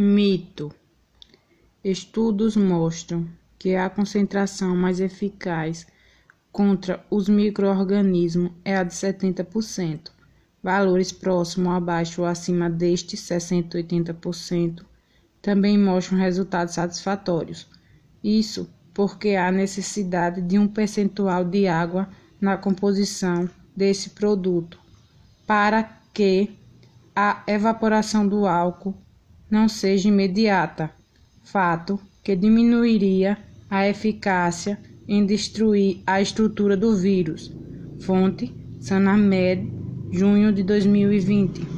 Mito: Estudos mostram que a concentração mais eficaz contra os microorganismos é a de 70%. Valores próximos abaixo ou acima destes 60 80% também mostram resultados satisfatórios. Isso porque há necessidade de um percentual de água na composição desse produto para que a evaporação do álcool não seja imediata, fato que diminuiria a eficácia em destruir a estrutura do vírus. Fonte: Sanamed, junho de 2020.